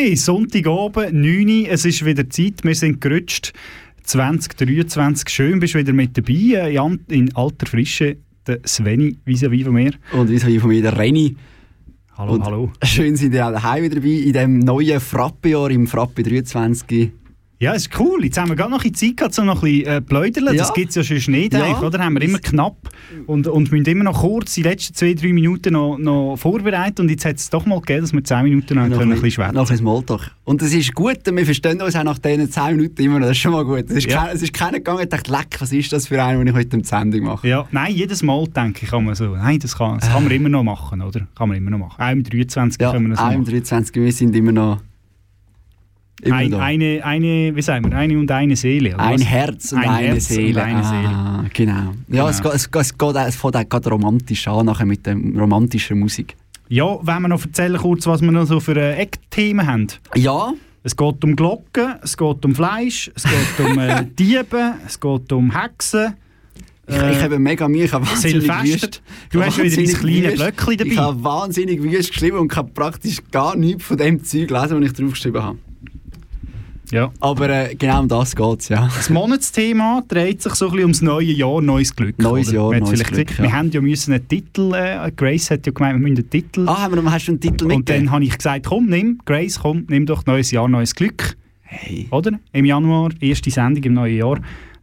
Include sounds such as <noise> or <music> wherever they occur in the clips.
Frappe, Sonntagabend, 9 Uhr, es ist wieder Zeit, wir sind gerutscht. 2023, schön bist du wieder mit dabei, äh, in, in alter Frische, der Sveni vis-à-vis von mir. Und wie von mir der Renny. Hallo, Und hallo. Schön sind ihr auch daheim wieder dabei in diesem neuen Frappe-Jahr, im Frappe 23. Ja, ist cool. Jetzt haben wir gerade noch ein bisschen Zeit gehabt, um noch ein bisschen äh, pläudern. Das Ja. gibt es ja schon nicht, Ja. oder? Haben wir immer knapp und, und müssen immer noch kurz die letzten zwei, drei Minuten noch, noch vorbereiten. Und jetzt hat es doch mal gegeben, dass wir zehn Minuten noch, können, ein bisschen schwätzen Noch ein Smalltalk. Und es ist gut, wir verstehen uns auch nach diesen 10 Minuten immer noch. Das ist schon mal gut. Es ist, Ja. kein, es ist keiner gegangen und dachte, leck, was ist das für einen, den ich heute im Sendung mache? Ja, nein, jedes Mal denke ich, kann man so, nein, das kann, das kann man immer noch machen, oder? Kann man immer noch machen. Auch im 23 Ja, können wir das auch im machen. 23. Wir sind immer noch. Ein, eine, eine, wie sagen wir, eine und eine Seele. oder Ein? Herz und Ein eine Herz und Seele. eine Seele. Ah, genau. Ja, es, Genau. es, geht- es, geht, es fängt auch gerade romantisch an, nachher mit der romantischen Musik. Ja, wenn wir noch erzählen kurz, was wir noch so für äh, Eckthemen haben. Ja, Es geht um Glocken, es geht um Fleisch, es geht um äh, <laughs> Diebe, es geht um Hexen. ich, ich habe mega Mühe, ich habe wahnsinnig wüst. Du hast wieder dein kleines. Blöckchen dabei. Ich habe wahnsinnig wüst geschrieben und kann praktisch gar nichts von dem Zeug lesen, was ich draufgeschrieben habe. Ja. Aber äh, genau um das geht es, ja. Das Monatsthema dreht sich so ein bisschen ums neue Jahr, neues Glück. Neues oder? Jahr, neues vielleicht Glück, gesehen, Wir ja. haben ja müssen einen Titel, äh, Grace hat ja gemeint, wir müssen einen Titel. Ah, haben wir, noch- hast du einen Titel und dann mitgegeben? habe ich gesagt, komm, nimm, Grace, komm, nimm doch neues Jahr, neues Glück. Hey. Oder? Im Januar, erste Sendung im neuen Jahr.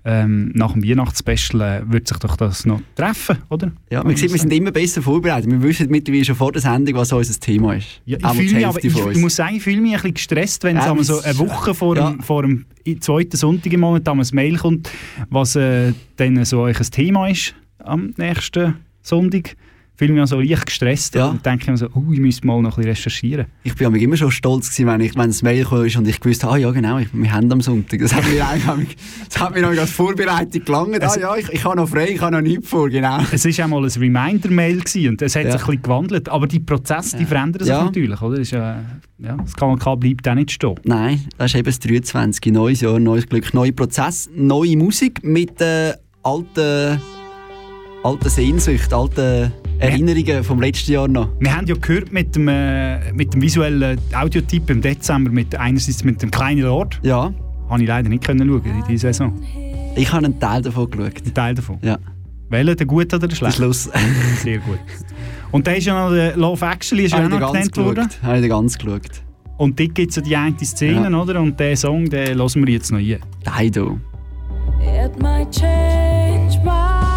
Ähm, nach dem Weihnachtsspecial äh, wird sich doch das noch treffen, oder? Ja, man sieht, wir sind immer besser vorbereitet. Wir wissen mittlerweile schon vor der Sendung, was unser Thema ist. Ja, ich fühle mich, aber ich, ich muss sagen, ich fühle mich ein bisschen gestresst, wenn es Ja, einmal so eine Woche vor, ja. dem, vor dem zweiten Sonntag im Monat ein Mail kommt, was äh, dann so euch ein Thema ist am nächsten Sonntag. Ich fühle mich so leicht gestresst Ja. und denke mir so, oh, ich müsste mal noch ein bisschen recherchieren. Ich bin immer schon stolz gewesen, wenn, ich, wenn das Mail kam und ich gewusst habe, ah ja genau, ich, wir haben am Sonntag. Das hat mir einfach das hat mir noch als Vorbereitung gelangt. Ah ja, ich, ich habe noch frei, ich habe noch nichts vor, genau. Es war auch mal ein Reminder-Mail gewesen und es hat Ja. sich ein bisschen gewandelt, aber die Prozesse, die verändern sich natürlich, oder? Das, ist, äh, ja, das kann, kann, bleibt auch nicht stehen. Nein, das ist eben das 23. Neues Jahr, neues Glück, neuer Prozess, neue Musik mit äh, alten, alten Sehnsucht, alten Erinnerungen vom letzten Jahr noch. Wir haben ja gehört mit dem, äh, mit dem visuellen Audiotyp im Dezember, mit, einerseits mit dem kleinen Lord, Ja, habe ich leider nicht können schauen in dieser Saison. ich habe einen Teil davon geschaut. Ein Teil davon. Ja, Welcher, der gute oder der der schlechte? Schluss. <laughs> Sehr gut. Und da ist ja noch der Love Actually ist ja noch genannt worden. Habe ich den ganz geschaut. Und dort gibt es ja die eine Szene, Ja. oder? Und den Song, den hören wir jetzt noch ein. Dido. It might change my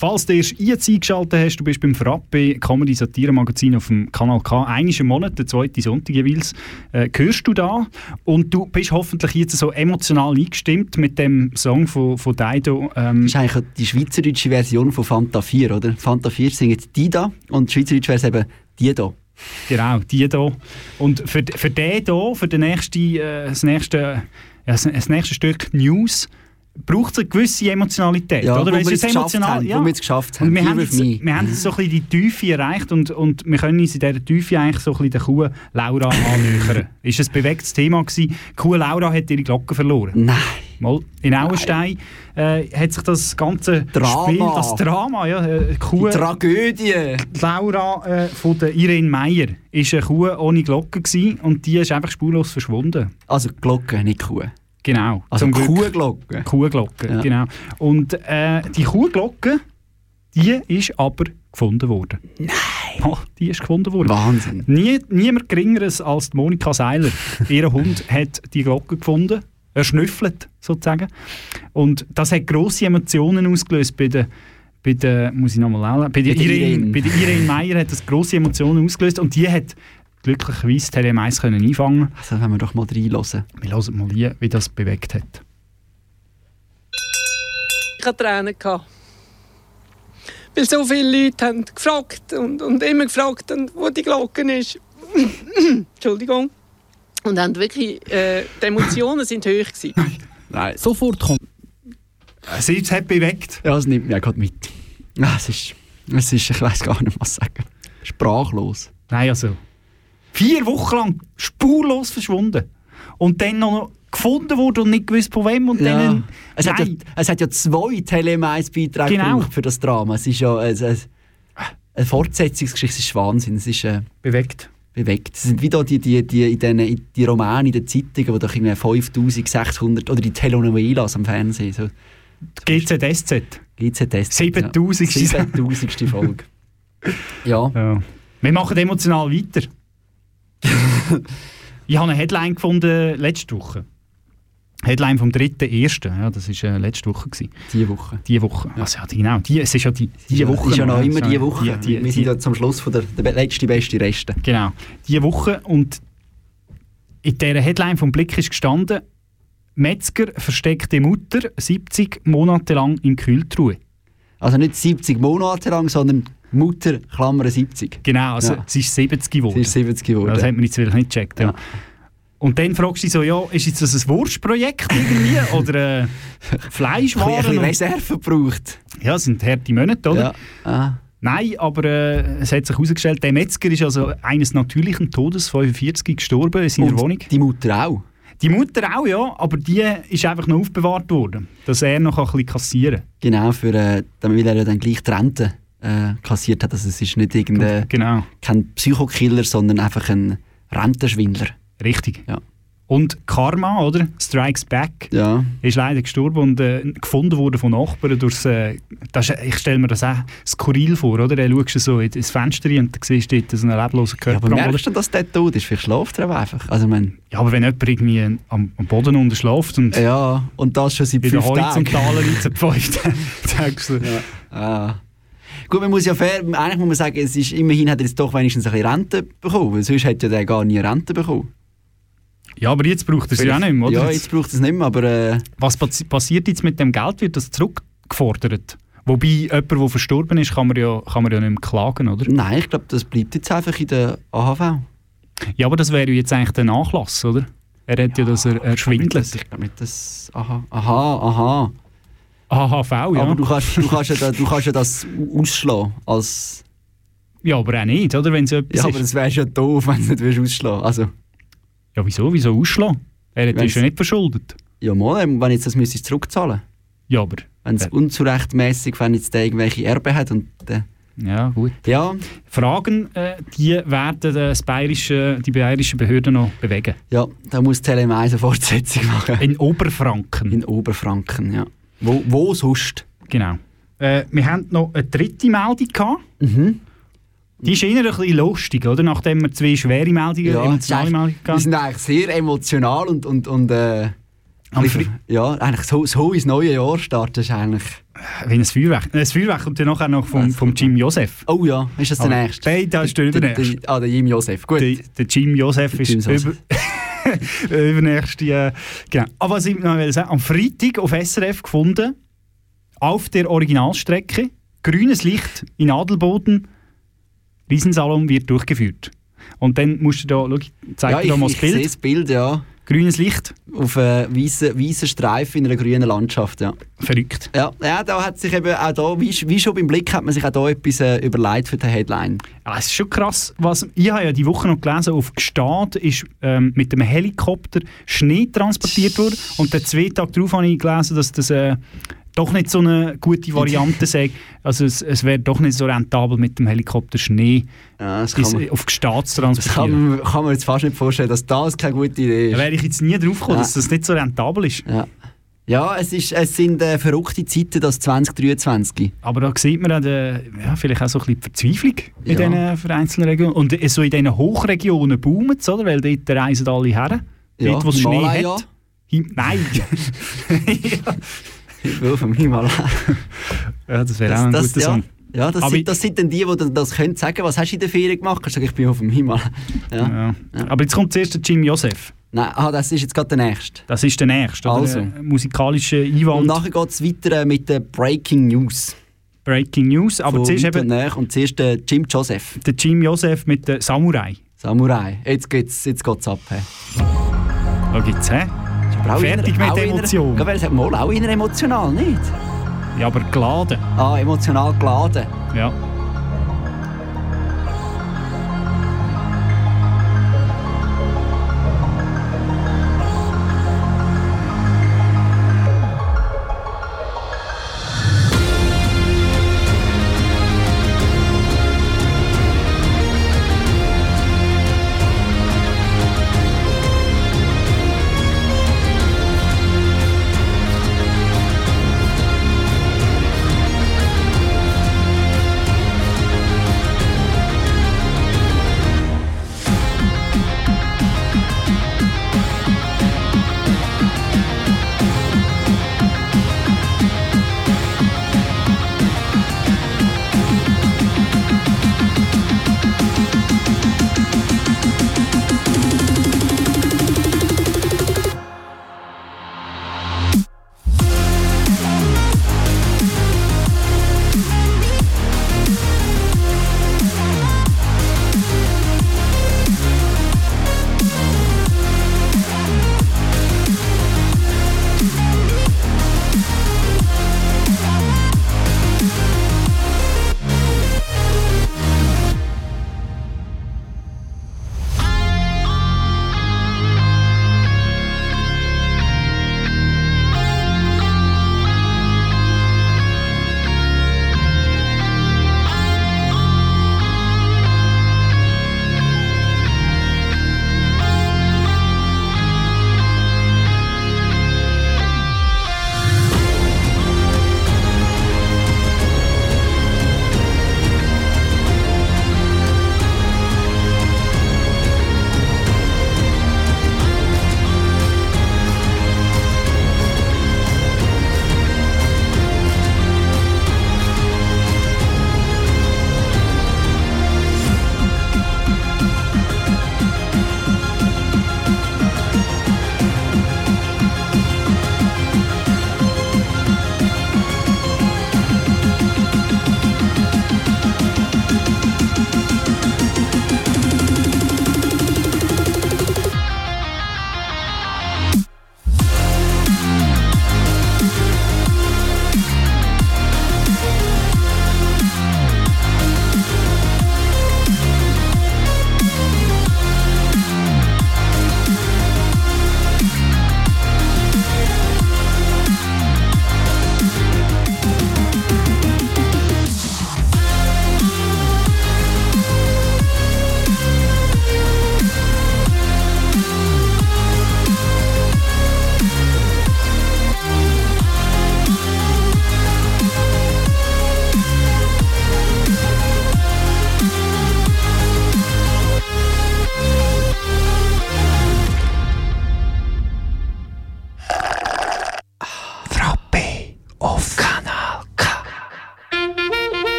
Falls du erst jetzt eingeschaltet hast, du bist beim Frappe Comedy Satire Magazin auf dem Kanal K, einmal im Monat, der zweite Sonntag jeweils, äh, hörst du da und du bist hoffentlich jetzt so emotional eingestimmt mit dem Song von, von Dido. Ähm, Das ist eigentlich die schweizerdeutsche Version von Fanta 4, oder? Fanta 4 singt die da und die schweizerdeutsche wäre es eben die da. Genau, die hier. Und für, für den hier, für den nächsten, äh, das, nächste, das, das nächste Stück News, braucht es eine gewisse Emotionalität. Ja, oder? Weil wir es emotional, haben, ja. wir jetzt geschafft haben. Und wir haben, jetzt, wir haben jetzt so ein bisschen die Tiefe erreicht und, und wir können uns in dieser Tiefe eigentlich so ein bisschen der Kuh Laura <laughs> annähern. ist ein bewegtes Thema gewesen. Die Kuh Laura hat ihre Glocken verloren. Nein. Mal in Auenstein äh, hat sich das ganze Drama. Spiel, das Drama, ja, äh, die Kuh, Tragödie. Laura äh, von der Irene Meyer ist eine Kuh ohne Glocke gewesen und die ist einfach spurlos verschwunden. Also Glocke, nicht Kuh. Genau. Also zum Glück. Kuhglocke. Kuhglocke, Ja. genau. Und äh, die Kuhglocke, die ist aber gefunden worden. Nein! Ja, die ist gefunden worden. Wahnsinn. Nie, niemand geringeres als Monika Seiler. <laughs> Ihr Hund hat die Glocke gefunden. Er schnüffelt sozusagen. Und das hat grosse Emotionen ausgelöst bei der, bei der muss ich nochmal der Bei der Irene, Irene. bei der Irene Meyer hat das grosse Emotionen ausgelöst und die hat glücklicherweise Tele 1 können einfangen. Also wenn wir doch mal reinhören. Wir hören mal hier, wie das bewegt hat. Ich hatte Tränen. gehabt. Weil so viele Leute haben gefragt und, und immer gefragt, haben, wo die Glocke ist. <coughs> Entschuldigung. Und haben wirklich, äh, die Emotionen sind hoch gewesen. <laughs> Nein. Sofort kommt. Es ist- es hat bewegt. Ja, es nimmt mich auch gerade mit. Ah, es ist, es ist, ich weiß gar nicht, was sagen. Sprachlos. Nein, also. Vier Wochen lang spurlos verschwunden. Und dann noch gefunden wurde und nicht gewusst von wem. Und Ja. dann. Es, hat ja, es hat ja zwei Tele-1-Beiträge Genau. gebraucht für das Drama. Es ist ja ein, ein, eine Fortsetzungsgeschichte, es ist Wahnsinn. Es ist äh, bewegt. bewegt. Es sind wieder die, die, die, in den, in die Romane, in den Zeitungen, wo doch irgendwie 5600 oder die Telenovelas am Fernsehen. So. GZSZ. GZS. 7000. 7000. Folge. <laughs> Ja. Ja. Wir machen emotional weiter. Ich habe eine Headline gefunden letzte Woche. Headline vom 3.1. Ja, das war äh, letzte Woche. Gewesen. Diese Woche. Die Woche. Also, ja, die- genau. Die, es ist ja die, die Woche. ist ja noch immer die Woche. Die, die, Wir sind die, ja zum Schluss von der, der letzte, beste Reste. Genau, diese Woche. Und in dieser Headline vom Blick ist gestanden, Metzger versteckte Mutter 70 Monate lang in Kühltruhe. Also nicht 70 Monate lang, sondern Mutter, Klammer 70. Genau, also Ja. sie ist 70 geworden. Sie ist 70 geworden. Das hat man jetzt vielleicht nicht gecheckt. Ja. Und dann fragst du dich so, ja, ist jetzt das ein Wurstprojekt irgendwie <laughs> oder äh, Ein bisschen Fleischwaren? Reserve gebraucht. ja, das sind harte Monate, oder? Ja. Ah. Nein, aber äh, es hat sich herausgestellt, der Metzger ist also eines natürlichen Todes, 45, gestorben in seiner Und Wohnung. die Mutter auch. Die Mutter auch, ja, aber die ist einfach noch aufbewahrt worden, dass er noch ein bisschen kassieren Genau, für, äh, damit er ja dann gleich die Rente äh, kassiert hat. Also es ist nicht irgendein. Genau, kein Psychokiller, sondern einfach ein Rentenschwindler. richtig. Ja. Und Karma, oder? Strikes Back. Ja. ist leider gestorben und äh, gefunden worden von Nachbarn. Durchs, äh, das ich stelle mir das auch skurril vor, oder? Dann schaust du so in- ins Fenster rein und dann siehst du dort so einen leblosen ja Körper aber am Boden. merkst du, dass der tot ist? Vielleicht schläft er aber einfach. Also, ich meine, Ja, aber wenn jemand irgendwie am, am Boden unterschläft und ja, und das schon seit in der fünf Tagen. horizontalen <laughs> Linie zerpfeift, dann denkst du, Ah. Gut, man muss ja fair, eigentlich muss man sagen, es ist, immerhin hat er jetzt doch wenigstens ein bisschen Rente bekommen, weil sonst hätte ja der gar nie Rente bekommen. ja, aber jetzt braucht er es ja auch nicht mehr, oder? Ja, jetzt braucht es nicht mehr, aber äh, Was passi- passiert jetzt mit dem Geld? Wird das zurückgefordert? Wobei, jemand, der verstorben ist, kann man ja, kann man ja nicht mehr klagen, oder? nein, ich glaube, das bleibt jetzt einfach in der AHV. Ja, aber das wäre ja jetzt eigentlich der Nachlass, oder? Er hat ja, das er, erschwindelt. Ich glaube nicht, dass... Aha, aha, aha. AHV, ja. Aber du kannst, du, kannst ja da, du kannst ja das ausschlagen als... ja, aber auch nicht, oder? Wenn es etwas Ja, ist. aber das wäre ja doof, <laughs> wenn du nicht ausschlagen Also, Ja, wieso? Wieso ausschlagen? Er hat Wenn's- ist ja nicht verschuldet. ja mal, wenn jetzt das müsstest zurückzahlen Ja, aber Wenn es Ja. unzurechtmäßig, wenn jetzt der irgendwelche Erbe hat und der Ja, gut. Ja, Fragen, äh, die werden das bayerische, die bayerischen Behörden noch bewegen. ja, da muss Tele 1 eine Fortsetzung machen. In Oberfranken. In Oberfranken, ja. Wo, wo sonst? Genau. Äh, wir haben noch eine dritte Meldung gehabt. Mhm. Die ist eher ein bisschen lustig, oder? Nachdem wir zwei schwere Meldungen, Ja, emotionale Meldungen hatten. sind eigentlich sehr emotional und, und, und äh, bisschen- ja, eigentlich so, so ins neue Jahr starten ist eigentlich... Wie ein Feuerwerk. Ein Feuerwerk kommt dann nachher noch vom, vom Jim Joseph. Oh ja, ist das der Aber nächste? Nein, das ist der Der- übernächste. Ah, der Jim Josef, gut. Der, der Jim Joseph Der ist Jim Joseph. über, <laughs> <laughs> übernächste. Äh, genau. Aber was ich noch will sagen, am Freitag auf SRF gefunden, auf der Originalstrecke, grünes Licht in Adelboden, Riesensalon wird durchgeführt. Und dann musst du da, schau, zeig ja, dir da mal das ich sehe Bild. das Bild, ja. Grünes Licht, Auf einem weißen, weißen Streifen in einer grünen Landschaft, ja. verrückt. Ja, ja da hat sich eben auch da, wie, wie schon beim Blick, hat man sich auch da etwas äh, überlegt für die Headline. Ja, es ist schon krass. Was, ich habe ja die Woche noch gelesen, auf Gstaad ist ähm, mit einem Helikopter Schnee transportiert worden. Und dann zwei Tage darauf habe ich gelesen, dass das äh, doch nicht so eine gute Variante sei. Also es, es wäre doch nicht so rentabel mit dem Helikopter Schnee Ja, das man, auf Gstaad zu das kann transportieren. man, kann man jetzt fast nicht vorstellen, dass das keine gute Idee Da ist. wäre ich jetzt nie drauf gekommen, Ja. dass das nicht so rentabel ist. Ja, ja es, ist, es sind äh, verrückte Zeiten, das 2023. Aber da sieht man äh, ja, vielleicht auch so ein bisschen die Verzweiflung in Ja. diesen vereinzelten Regionen. Und äh, so in diesen Hochregionen boomt es, oder? Weil dort reisen alle her. Ja, dort, wo es Schnee hat. Him Nein! <laughs> <laughs> Ich will vom Himalaya. ja, das wäre auch ein guter ja, Song. ja, das, sind, ich- das sind dann die, die das, das können sagen. Was hast du in der Ferien gemacht? Kannst du sagen, ich bin auf dem Himalaya. Ja. Ja. Aber jetzt kommt zuerst der Jim Joseph. Nein, ah, das ist jetzt gerade der nächste. Das ist der nächste. oder? Also. Ein musikalischer Und Einwand. nachher geht es weiter äh, mit den Breaking News. Breaking News. Aber Von zuerst weit und eben näher. Und zuerst der Jim Joseph, der Jim Joseph mit der Samurai. Samurai. Jetzt geht's, jetzt geht's ab. Hey. Da gibt's, hä? Auch Fertig inner- mit Emotionen. Es hat mal auch inner emotional, nicht? Ja, aber geladen. Ah, emotional geladen. Ja.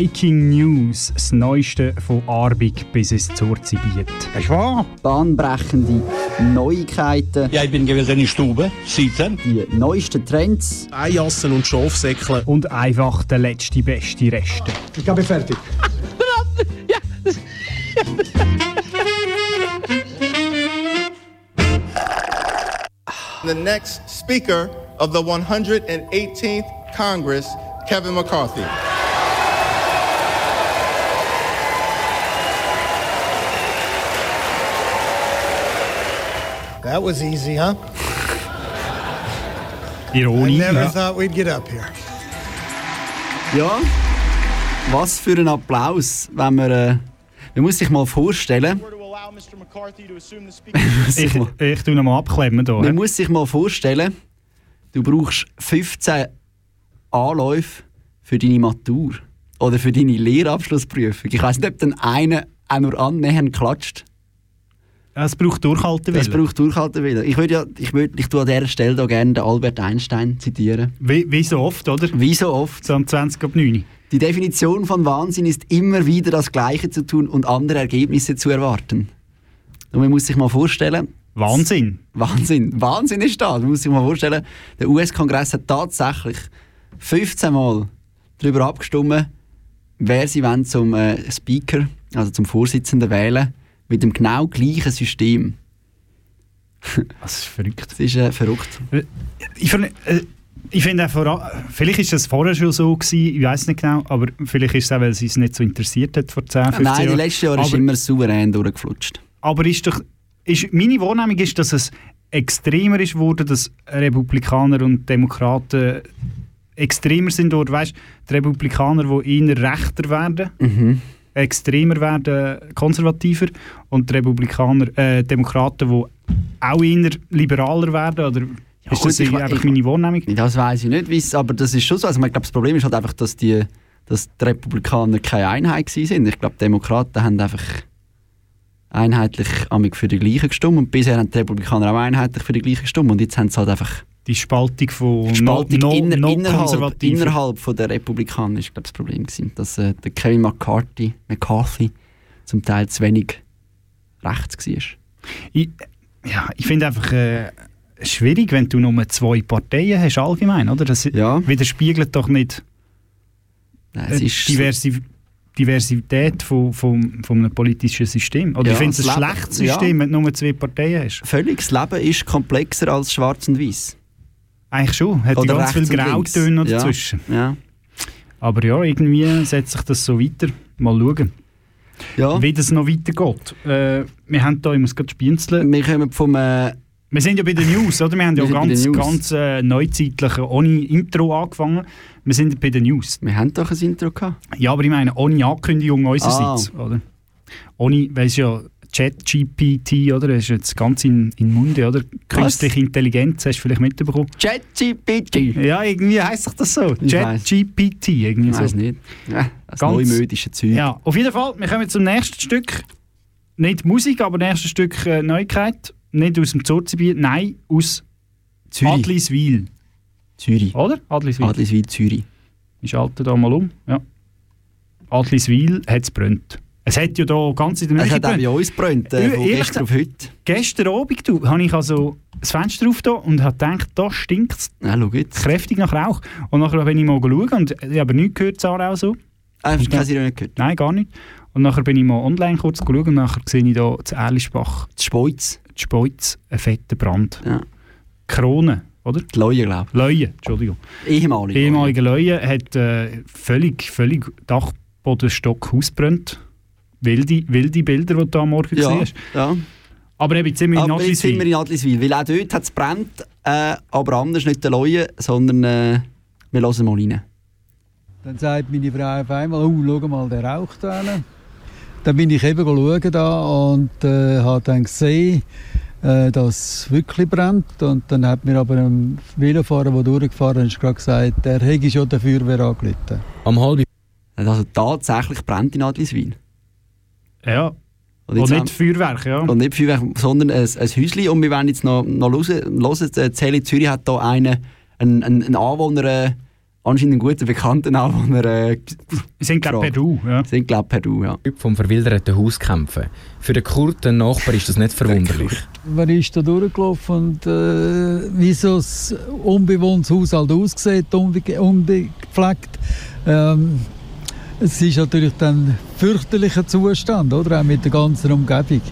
Breaking News, das Neueste von Arbig bis ins Zurzibiet. Das ist wahr. Bahnbrechende Neuigkeiten, Ja, ich bin gewesen in der Stube, sitzen. die neuesten Trends. Eijassen und Schafsäckle. Und einfach der letzte beste Reste. Ich glaube, fertig. The next Speaker of the 118th Congress, Kevin McCarthy. That was easy, huh? Ironie. Never Ja. thought we'd get up here. Ja, was für ein Applaus, wenn man... Äh, man muss sich mal vorstellen... <laughs> Ich, mal- ich tue noch mal abklemmen hier. Man muss sich mal vorstellen, du brauchst 15 Anläufe für deine Matur oder für deine Lehrabschlussprüfung. Ich weiß nicht, ob dann einer auch nur annähernd klatscht. Es braucht Durchhalten. Das braucht Durchhalten wieder. Ich würde ja, ich würde, ich tue an dieser Stelle da gerne den Albert Einstein zitieren. Wie, wie so oft, oder? Wie so oft. So am 20 ab 9. Die Definition von Wahnsinn ist immer wieder das Gleiche zu tun und andere Ergebnisse zu erwarten. Und man muss sich mal vorstellen, Wahnsinn. Wahnsinn, Wahnsinn ist das. Man muss sich mal vorstellen, der US-Kongress hat tatsächlich 15 Mal darüber abgestimmt, wer sie wollen zum äh, Speaker, also zum Vorsitzenden wählen, mit dem genau gleichen System. Das ist verrückt. Das ist äh, verrückt. Ich, finde, äh, ich finde vor vielleicht ist das vorher schon so gewesen, ich weiß nicht genau, aber vielleicht ist es auch, weil es uns nicht so interessiert hat vor 10, 15 Nein, die Jahren. letzten Jahre ist aber, immer souverän durchgeflutscht. aber ist doch, ist, meine Wahrnehmung ist, dass es extremer ist geworden, dass Republikaner und Demokraten extremer sind dort, weißt, die Republikaner, die eher rechter werden, Mhm. Extremer werden, konservativer und die Republikaner, äh, Demokraten, die auch eher liberaler werden, oder ist gut, das ich- einfach ich- meine Wahrnehmung? Das weiß ich nicht, aber das ist schon so. Also, ich glaube, das Problem ist halt einfach, dass die, dass die Republikaner keine Einheit sind. Ich glaube, die Demokraten haben einfach einheitlich für die gleichen gestimmt und bisher haben die Republikaner auch einheitlich für die gleichen gestimmt und jetzt haben sie halt einfach Die Spaltung von die Spaltung no, no, inner, no innerhalb, innerhalb von der Republikaner ist glaube das Problem gewesen, dass äh, der Kevin McCarthy, McCarthy zum Teil zu wenig rechts war. Ich, ja, ich finde einfach äh, schwierig, wenn du nur zwei Parteien hast allgemein, oder? Das Ja. widerspiegelt doch nicht Nein, es äh, Diversi Diversität von, von, von einem politischen System. Oder Ja, ich finde es ein schlechtes System, wenn du nur zwei Parteien hast. völlig, das Leben ist komplexer als schwarz und weiß. Eigentlich schon. Hat Oder ganz viele. Grautöne Ja. dazwischen. Ja. Aber ja, irgendwie setzt sich das so weiter. Mal schauen, Ja. wie das noch weitergeht. Äh, wir haben da, ich muss gerade spienzeln. Wir kommen vom äh, Wir sind ja bei den News, oder? Wir haben ja Wir bei ganz, ganz äh, neuzeitlich ohne Intro angefangen. Wir sind bei den News. Wir haben doch ein Intro gehabt. Ja, aber ich meine, ohne Ankündigung unsererseits, oder? Ohne, weil es ja ChatGPT, oder? Das ist jetzt ganz in, in Munde, oder? Künstliche Intelligenz, hast du vielleicht mitbekommen? ChatGPT. Ja, irgendwie heisst sich das so. Ich. ChatGPT, irgendwie Ich weiß so. nicht. Ja, das Ganz- neumodische Zeug. Ja, auf jeden Fall, wir kommen zum nächsten Stück. Nicht Musik, aber nächstes Stück äh, Neuigkeit. Nicht aus dem Zurzibiet, nein, aus Zürich. Adliswil. Zürich. Oder? Adliswil. Adliswil, Zürich. Ich schalte da mal um. Ja. Adliswil hat es brennt. Es hat ja da ganz in der Es Nähe hat auch bei uns gebrannt, äh, von gestern auf heute. Gestern Abend du, habe ich also das Fenster aufgetan und habe gedacht, da stinkt es Ja, kräftig nach Rauch. Und nachher bin ich mal schauen und ich habe nichts gehört, Sarah auch so. Ah, hast du keine Sirene gehört? Nein, gar nicht. Und nachher bin ich mal online kurz schauen und nachher sehe ich da zu Erlischbach, Die Speuz. die Speuz, einen fetten Brand. Ja. Krone, oder? Die Leue, glaube Leue, Entschuldigung. ich. Ehemalige. Ehemalige Leue hat äh, völlig, völlig Dachbodenstock ausgebrannt. Wilde, wilde Bilder, die du am Morgen Ja, hast. ja. Aber eben, jetzt sind wir in Aber jetzt sind wir Adliswil. in Adliswil. Weil auch dort hat es brennt, äh, aber anders nicht die Leue, sondern äh, wir hören mal rein. Dann sagt meine Frau auf einmal, oh, schau mal, der raucht da. hinten.» Dann bin ich eben schauen da und äh, habe dann gesehen, äh, dass es wirklich brennt. Und dann hat mir aber ein Velofahrer, der durchgefahren ist, gerade gesagt, der hätte schon der Feuerwehr angerufen. Am halb Also tatsächlich brennt in Adliswil. Ja, Und, und nicht Feuerwerk, ja. und nicht Feuerwerk, sondern ein, ein Häuschen. Und wir werden jetzt noch, noch hören, hören. Die Zelle Zürich hat da einen, einen, einen Anwohner äh, anscheinend einen guten Bekannten an, den er... Äh, sind glaube per Du, ja. Sind glaube per Du, ja. Vom verwilderten Haus kämpfen. Für den Kurt, den Nachbar, ist das nicht verwunderlich. <laughs> Man ist da durchgelaufen und äh, wie so ein unbewohntes Haus halt aussieht, unbe ungepflegt. Ähm, es ist natürlich dann ein fürchterlicher Zustand, oder? Auch mit der ganzen Umgebung.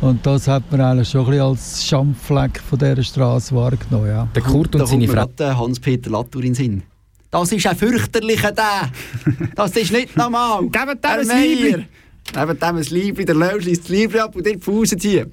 Und das hat man eigentlich schon ein bisschen als Schandfleck von dieser Straße wahrgenommen. Ja. Der Kurt und da seine Frau. Hans-Peter Latour in Sinn. Das ist ein fürchterlicher der. Das ist nicht normal. Gebt dem ein Meier. Gebt dem ein Liebli, der Löw schließt das Liebli ab und dort die Fuße ziehen.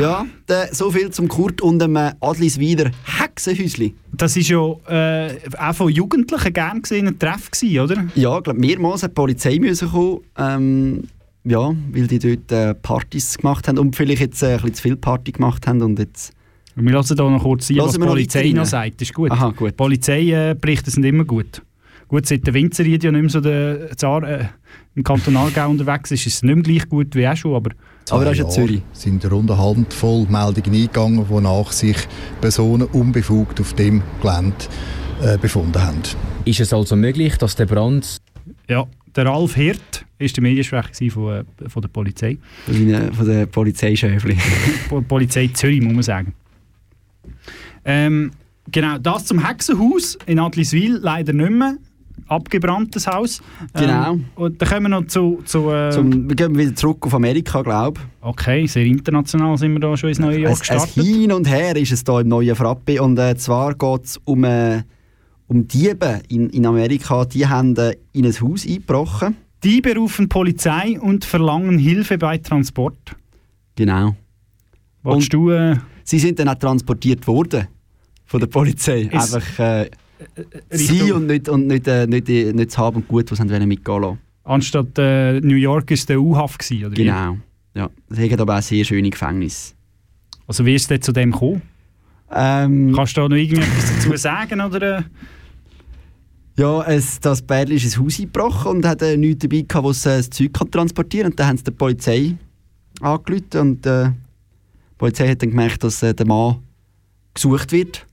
Ja, der, so viel zum Kurt und dem äh, Adliswider Hexenhäusli. Das war ja äh, auch von Jugendlichen gern gesehen ein Treff, gewesen, oder? Ja, ich glaube, mehrmals hat die Polizei müssen kommen, ähm, ja, weil die dort äh, Partys gemacht haben und vielleicht jetzt äh, ein bisschen zu viel Party gemacht haben und jetzt... Wir lassen hier noch kurz sein, Lassen was die noch Polizei noch sagt. Ist gut. Aha, gut. Polizeiberichte sind immer gut. Gut, seit der Winzerried ja nicht mehr so der Zar äh, im Kanton Aargau unterwegs ist, ist es nicht mehr gleich gut wie auch schon, aber... Aber das ist ja Zürich. sind rund eine Handvoll Meldungen eingegangen, wonach sich Personen unbefugt auf dem Gelände äh, befunden haben. Ist es also möglich, dass der Brand Ja, der Ralf Hirt war der Mediensprecher von, äh, von der Polizei. Von, den Polizeischäfli. <laughs> Po- Polizei Zürich, muss man sagen. Ähm, genau, das zum Hexenhaus in Adliswil leider nicht mehr. Abgebranntes Haus. Genau. Ähm, und dann kommen wir noch zu... zu äh, Zum, wir gehen wieder zurück auf Amerika, glaube ich. okay, sehr international sind wir da schon ins neue Jahr Ein, ein gestartet. Hin und Her ist es hier im neuen Frappe. Und äh, zwar geht es um, äh, um Diebe in, in Amerika. Die haben äh, in ein Haus eingebrochen. Die berufen Polizei und verlangen Hilfe bei Transport. Genau. Willst du... Äh, Sie sind dann auch transportiert worden von der Polizei. Ist- Einfach äh, sie Richtung- und nicht, und nicht, äh, nicht, äh, nicht das Haben und Gut, was sie mitgehen lassen. anstatt äh, New York ist der U-Haft oder wie? Genau. Ja. Sie haben aber auch sehr schöne Gefängnisse. Also wie ist es zu dem gekommen? Ähm, Kannst du da noch irgendetwas dazu sagen? Oder, äh? Ja, es, das Bärli ist ins Haus eingebrochen und hat äh, nichts dabei gehabt, was äh, das Zeug kann transportieren. Und dann haben sie der Polizei angerufen und äh, die Polizei hat dann gemerkt, dass äh, der Mann gesucht wird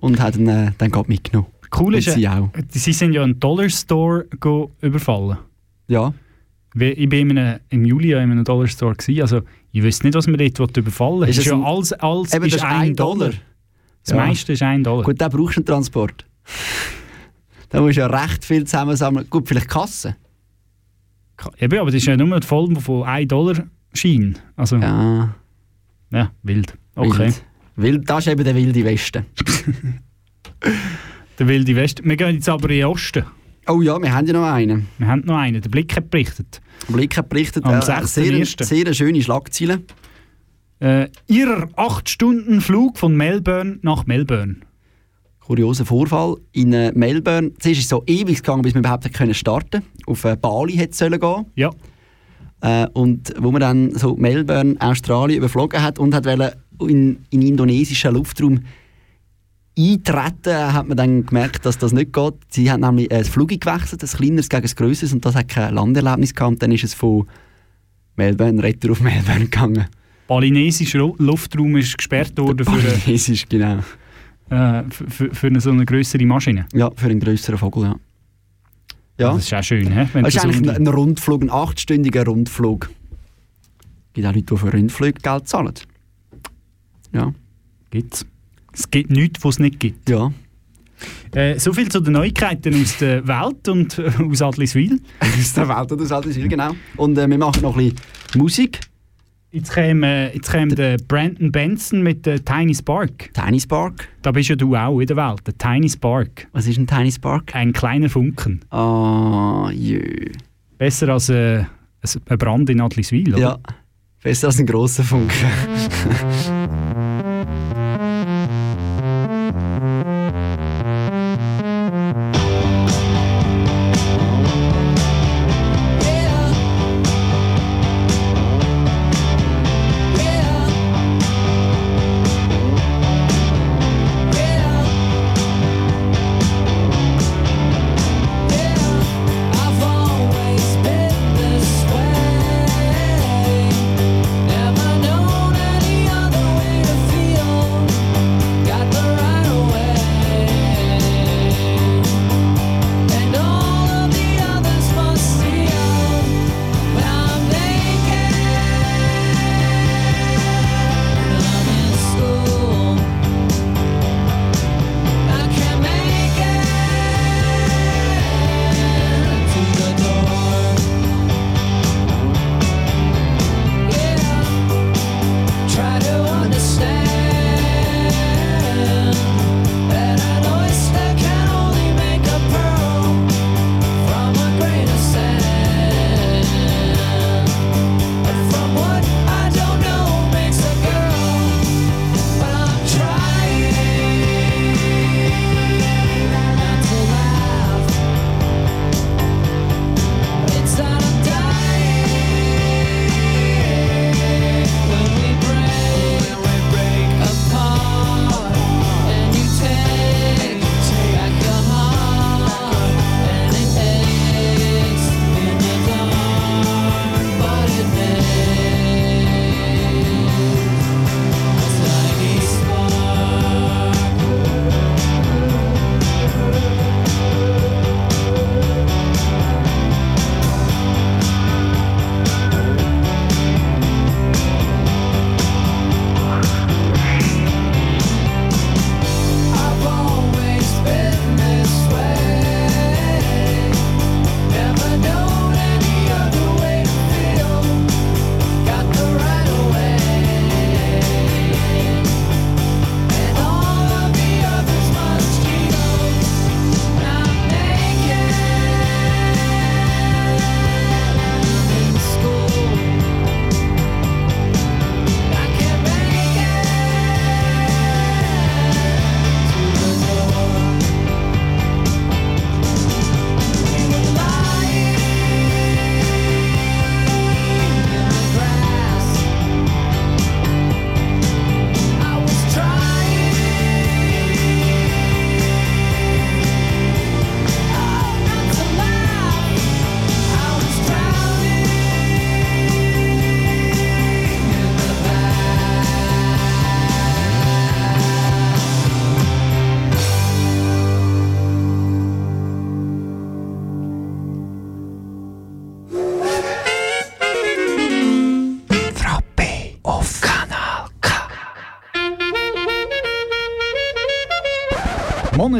und hat ihn äh, dann gerade mitgenommen. Cool ist, sie äh, auch. sie sind ja einen Dollar Store go überfallen. Ja. Ich war in einem, im Juli in einem Dollar Store. Gewesen, also ich wüsste nicht, was man dort überfallen. Ist Es ist ja ein- alles, alles Eben, ist ist ein ein Dollar. Dollar. Das Ja. meiste ist ein Dollar. Gut, da brauchst du einen Transport. da musst du ja recht viel zusammensammeln. Gut, vielleicht Kassen. Eben, aber das ist ja nur Form von 1 Dollar Schein. Also, ja. Ja, wild. Okay. wild. Wild. Das ist eben der wilde Westen. <laughs> Der wilde Westen. Wir gehen jetzt aber in den Osten. Oh ja, wir haben ja noch einen. Wir haben noch einen. Der Blick hat berichtet. Blick hat berichtet, Am äh, sehr, 6.1.. sehr eine schöne Schlagzeile. Äh, ihrer 8-Stunden-Flug von Melbourne nach Melbourne. kurioser Vorfall. In äh, Melbourne, zuerst ist es so ewig gegangen, bis wir überhaupt können starten Auf äh, Bali hätte es sollen gehen. Ja. Äh, und wo man dann so Melbourne, Australien überflogen hat und hat wollen in, in indonesischen Luftraum eintreten, hat man dann gemerkt, dass das nicht geht. Sie haben nämlich das Flug gewechselt, ein kleineres gegen ein grösseres und das hat kein Landerlebnis gehabt. Und dann ist es von Melbourne retour auf Melbourne gegangen. Balinesischer Lu- Luftraum ist gesperrt worden für, Balinesisch, genau. äh, für, für, eine so eine größere Maschine. Ja, für einen grösseren Vogel, ja. Ja. Das ist auch schön, hä? wenn Das ist so eigentlich ein, ein Rundflug, ein achtstündiger Rundflug. Es gibt auch Leute, die für Rundflüge Geld zahlen. Ja. Gibt's. Es gibt nichts, was es nicht gibt. Ja. Äh, so viel zu den Neuigkeiten aus der Welt und äh, aus Adliswil. <laughs> aus der Welt und aus Adliswil, genau. Und äh, wir machen noch ein bisschen Musik. Jetzt käme, äh, jetzt käme der Brandon Benson mit der Tiny Spark. Tiny Spark? Da bist ja du auch in der Welt. Der Tiny Spark. Was ist ein Tiny Spark? Ein kleiner Funken. Ah, jö. Besser als äh, ein Brand in Adliswil, oder? Ja. Besser als ein grosser Funke. <laughs>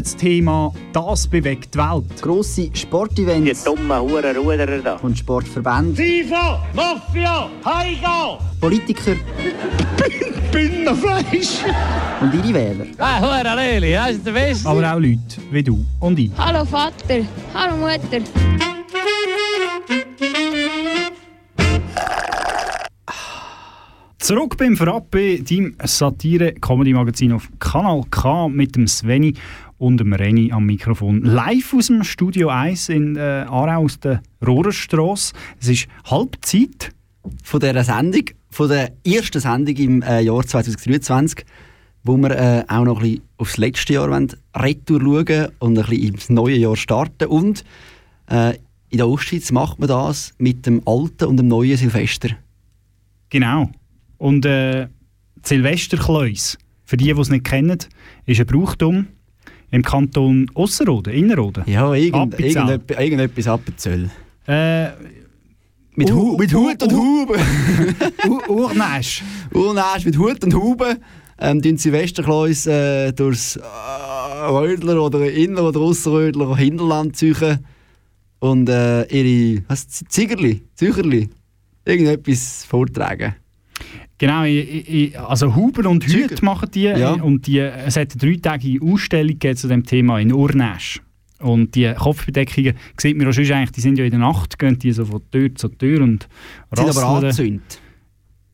Monatsthema «Das bewegt die Welt». Grosse Sportevents. Die dummen Hurenruderer da. Und Sportverbände. FIFA, Mafia, Heiga! Politiker. <laughs> Bündnerfleisch! Und ihre Wähler. Ah, Hurenleli, das ist der Beste. Aber auch Leute wie du und ich. Hallo Vater, hallo Mutter. Zurück beim Frappe, deinem Satire-Comedy-Magazin auf Kanal K mit dem Sveni und dem Reni am Mikrofon. Live aus dem Studio 1 in äh, Aarau aus der Rohrerstrasse. Es ist Halbzeit. Von dieser Sendung, von der ersten Sendung im äh, Jahr 2023, wo wir äh, auch noch ein bisschen aufs letzte Jahr wollen, retour schauen und ein bisschen ins neue Jahr starten. Und äh, in der Ostschweiz macht man das mit dem alten und dem neuen Silvester. Genau. Und äh, Silvesterkleus, für die, die es nicht kennen, ist ein Brauchtum im Kanton Osserrhoden, Innerrhoden. Ja, irgend, irgendetwas, irgendetwas Appenzell. Äh, Mit, Hu mit Hut und Hube. <laughs> Urnäsch. Urnäsch mit Hut und Hube. Ähm, die Silvesterkleus äh, durchs äh, Rödler oder Inner- oder Ausserrödler Hinterland ziehen und äh, ihre was, Ziegerli, Zücherli, irgendetwas vortragen. Genau, also Huber und Hüt machen die. Ja. äh, Und die, es hat eine dreitägige Ausstellung zu dem Thema in Urnäsch. Und die Kopfbedeckungen sieht man auch schon eigentlich, die sind ja in der Nacht, gehen die so von Tür zu Tür und Die sind aber rasseln. angezündet.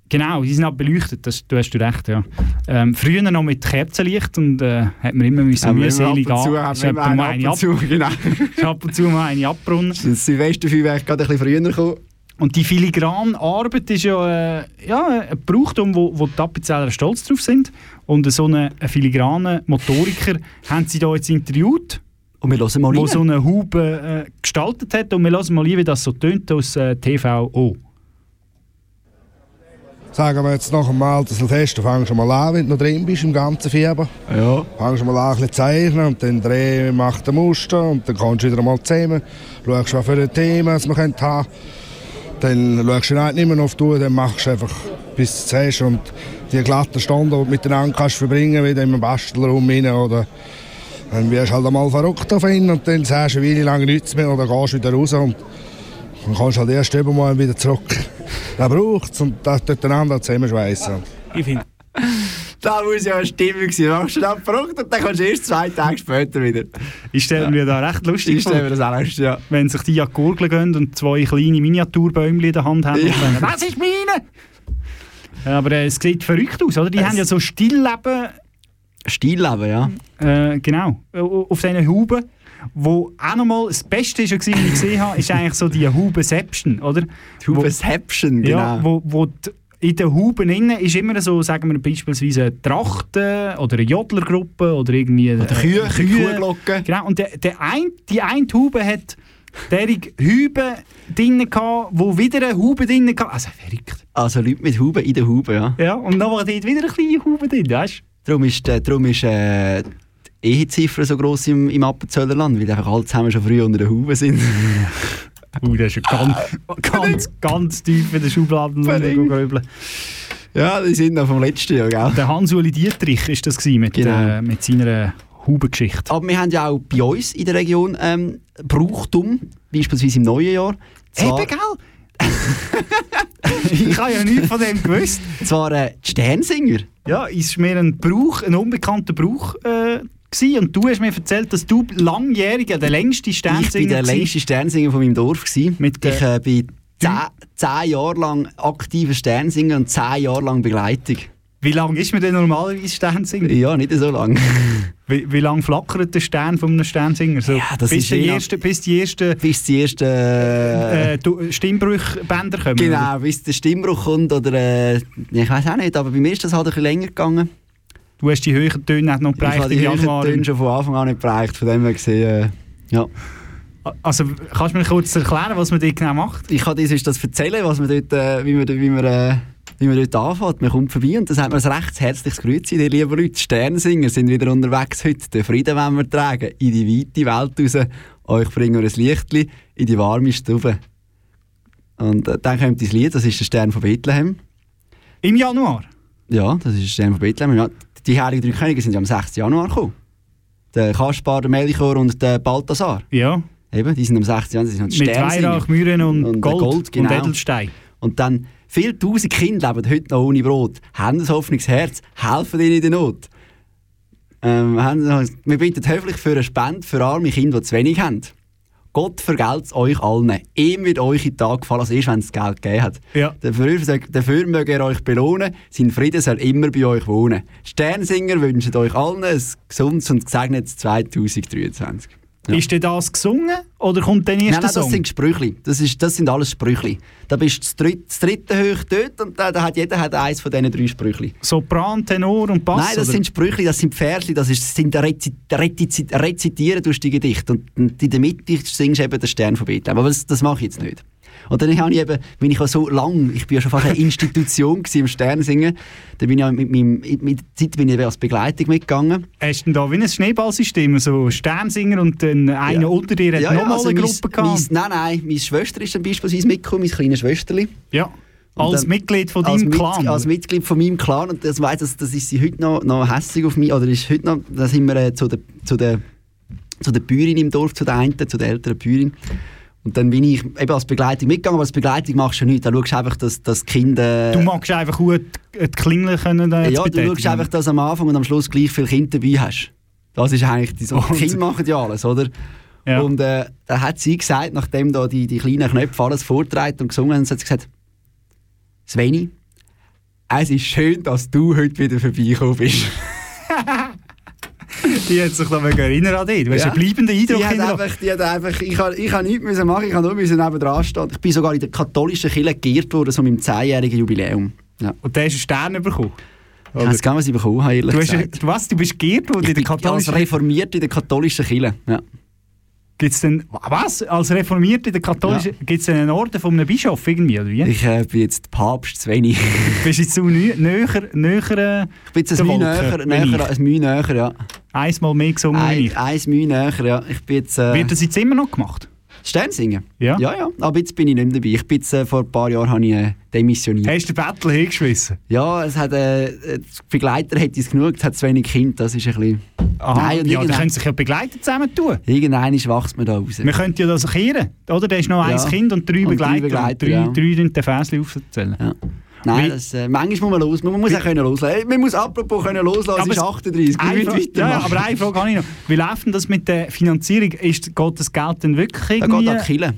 Genau, die sind auch beleuchtet, das, du hast du recht, ja. Ähm, früher noch mit Kerzenlicht und äh, hat man immer müssen wir mühselig ab und zu- ab ab ab- zu, <laughs> genau. ab und zu mal eine abbrunnen. Das Silvesterfeuerwerk gerade ein bisschen früher gekommen. Und die filigrane Arbeit ist ja, äh, ja ein Brauchtum, wo, wo die Appenzeller stolz drauf sind. Und so einen, einen filigranen Motoriker haben sie da jetzt interviewt. Und wir hören mal Wo rein. so eine Haube äh, gestaltet hat. Und wir hören mal rein, wie das so tönt aus äh, TVO. Sagen wir jetzt noch einmal, das Silvester fangst du mal an, wenn du noch drin bist im ganzen Fieber. Ja. Fangst du mal an, ein bisschen zeichnen und dann dreh, macht ein Muster und dann kommst du wieder mal zusammen. Schaust, was für ein Thema es man könnte haben. Dann schaust du nicht mehr auf die dann machst du einfach, bis du es und die glatten Stunden, die du miteinander kannst verbringen, wieder im Bastelraum rein oder dann wirst du halt einmal verrückt auf ihn und dann sagst du eine Weile lang nichts mehr oder gehst wieder raus und dann kommst du halt erst mal wieder zurück. <laughs> Das braucht es und das tut den anderen zusammenschweissen. Ich finde. Da muss ja eine Stimmung sein. Du machst dann verrückt und dann kommst du erst zwei Tage später wieder. Ich stelle mir da recht lustig Ich stelle mir das auch lustig, ja. Wenn sich die an die Gurgel gehen und zwei kleine Miniaturbäumchen in der Hand haben Ja. und sagen, das ist meine! Ja, aber äh, es sieht verrückt aus, oder? Die Es- haben ja so Stillleben, Stillleben, ja. äh, genau, auf diesen Huben. Wo auch nochmal das Beste war, was ich gesehen habe, ist eigentlich so die Hubenception, oder? Die Hubenception, Ja, genau. wo, wo die, in den Huben innen ist immer so, sagen wir beispielsweise eine Trachte oder eine Jodlergruppe oder irgendwie Oder Kühe, Kuhglocke. Genau, und der, der ein, die eine Hube hat derig Hübe drin gehabt, wo wieder eine Hube drin gehabt. Also verrückt. Also Leute mit Huben in der Hube, ja. Ja, und dann war dort wieder eine kleine Hube drin, weißt Darum ist, äh, darum ist äh, die Eheziffer so gross im, im Appenzöllerland, weil einfach alle zusammen schon früh unter der Haube sind. <laughs> Uh, das ist ja ganz, ganz, ganz tief in der Schublade Verrückt. grübeln. ja, die sind noch vom letzten Jahr, gell? Der Hans-Uli Dietrich ist das gewesen, mit, Genau. äh, mit seiner Hubengeschichte. Aber wir haben ja auch bei uns in der Region ähm, Brauchtum, beispielsweise im neuen Jahr. Zwar, Eben, gell? <laughs> ich habe ja nichts von dem gewusst. zwar äh, die Sternsinger. Ja, ist mir ein Brauch, ein unbekannter Brauch äh, gewesen. und du hast mir erzählt, dass du langjähriger, der längste Sternsinger Ich war der längste Sternsinger von meinem Dorf. Gewesen. Mit, ich äh, äh, bin zehn, zehn Jahre lang aktiver Sternsinger und zehn Jahre lang Begleitung. Wie lange ist man denn normalerweise Sternsinger? Ja, nicht so lang. <laughs> Wie, wie lange flackert der Stern von einem Sternsinger? So, Ja, das bis, ist die erste, bis die ersten Bis die ersten... Äh, äh, Stimmbruchbänder kommen. Genau, bis der Stimmbruch kommt oder äh, ich weiß auch nicht, aber bei mir ist das halt ein bisschen länger gegangen. Du hast die höheren Töne nicht noch Ich bereicht habe die höheren. Töne schon von Anfang an nicht bereicht, von dem her gesehen, äh, ja. Also kannst du mir kurz erklären, was man dort genau macht? Ich kann dir das erzählen, was man dort, äh, wie man, wie man, äh, wie man dort anfängt. Man kommt vorbei und dann sagt man ein recht herzliches Grüezi, ihr lieben Leute. Sternsinger sind wieder unterwegs heute. Den Frieden wollen wir tragen, in die weite Welt raus. Euch bringen wir ein Lichtli in die warme Stube. Und äh, dann kommt das Lied, das ist der Stern von Bethlehem. Im Januar? Ja, das ist der Stern von Bethlehem. Die Heiligen Drei Könige sind ja am 6. Januar gekommen. der Kaspar, der Melchior und der Balthasar. Ja. Eben, die sind am 16. Jahr, die sind Mit. Weihrauch, Myrrhen und, Und, Gold, Gold, genau. und Edelstein. Und dann, viele tausend Kinder leben heute noch ohne Brot, haben ein offenes Herz, helfen ihnen in der Not. Ähm, haben, wir bitten höflich für eine Spende für arme Kinder, die zu wenig haben. Gott vergelt es euch allen. Ihm wird euch in den Tag gefallen, als erst, wenn es Geld gegeben hat. Ja. Dafür, dafür möge er euch belohnen. Sein Frieden soll immer bei euch wohnen. Sternsinger wünschen euch allen ein gesundes und gesegnetes 2023. Ja. Ist denn das gesungen oder kommt der erste Nein, nein, das Song? sind Sprüchli. Das, ist, das sind alles Sprüchli. Da bist du das dritte, das dritte hoch dort und da, da hat jeder hat eins von diesen drei Sprüchli. Sopran, Tenor und Bass? Nein, das oder? sind Sprüchli, das sind Versli, das ist, das sind Rezi, Rezi, Rezitieren durch die Gedichte. Und in der Mitte singst du eben den Stern von Bethlehem. Aber das, das mache ich jetzt nicht. Und dann habe ich eben, wenn ich auch so lang, ich bin ja schon fast eine Institution im Sternsingen, dann bin ich ja mit meinem, mit der Zeit bin ich als Begleitung mitgegangen. Hast du da wie ein Schneeballsystem, so Sternsinger und dann einer unter dir hat nochmal also eine Gruppe gehabt? mein- Nein, nein, meine Schwester ist dann beispielsweise mitgekommen, mein kleines Schwesterli. Ja, Und als dann- Mitglied von als deinem Mit- Clan? Als Mitglied von meinem Clan. Und das, weiss, das, das ist sie heute noch, noch hässig auf mich. Oder ist heute noch, da sind wir äh, zu der, zu, der, zu der Bäuerin im Dorf, zu der einen, zu der älteren Bäuerin. Und dann bin ich eben als Begleitung mitgegangen, aber als Begleitung machst du ja nichts. Da schaust du einfach, dass, dass die Kinder... du magst einfach gut die Klingel können äh, ja, du schaust einfach, dass du am Anfang und am Schluss gleich viele Kinder dabei hast. Das ist eigentlich die so. Und- Kinder machen ja alles, oder? Ja. Und äh, da hat sie gesagt, nachdem da die, die kleinen Knöpfe alles vortragen und gesungen haben, hat sie gesagt, Sveni, es ist schön, dass du heute wieder vorbeigekommen bist. <laughs> <laughs> Die hat sich da erinnern an dich. Du hast Ja. einen bleibenden Eindruck Die hat einfach, die hat einfach, ich habe ich hab nichts müssen machen, ich habe nur müssen nebendran stehen. Ich bin sogar in der katholischen Kirche geehrt worden, so mit dem 10-jährigen Jubiläum. Ja. Und der hast einen Stern bekommen? Ich weiß gar nicht, was ich bekommen habe, ehrlich Du hast, gesagt. was? Du bist geehrt worden Ich in der katholischen reformiert in der katholischen Kirche. Ja. Gibt's denn, was? Als Reformiert in der katholischen... Gibt es einen Orden von einem Bischof irgendwie, oder wie? Ich äh, bin jetzt Papst zu wenig. Bist du jetzt so nö- näher... näher äh, Ich bin jetzt ein Mühe näher, näher, näher, ja. Einmal mehr gesungen wie Ein, ich. eins Mühe näher, ja. Ich bin jetzt... Äh, Wird das jetzt immer noch gemacht? Sternsingen? Ja. Ja, ja. Aber jetzt bin ich nicht mehr dabei. Ich bin jetzt, äh, vor ein paar Jahren habe ich äh, demissioniert. Hast du den Battle hingeschmissen? Ja, es hat, äh, Begleiter hätte es genug, es hat zu wenig Kinder, das ist ein bisschen... Aha, Nein, und ja, die können sich ja begleiten zusammen tun. Irgendwann wächst man da raus. Wir könnten ja das kehren, oder? Da ist noch Ja. ein Kind und drei Und drei Begleiter. Begleiter, drei, ja. drei den Fäsli aufzählen. Ja. Nein, das, äh, manchmal muss man los, man muss auch können loslassen. Äh, Man muss apropos können loslassen, es ist 38, Eine wir Fra- müssen ja, aber eine Frage habe ich noch. Wie läuft denn das mit der Finanzierung? Ist, geht das Geld denn wirklich Da irgendwie... geht an Kirche.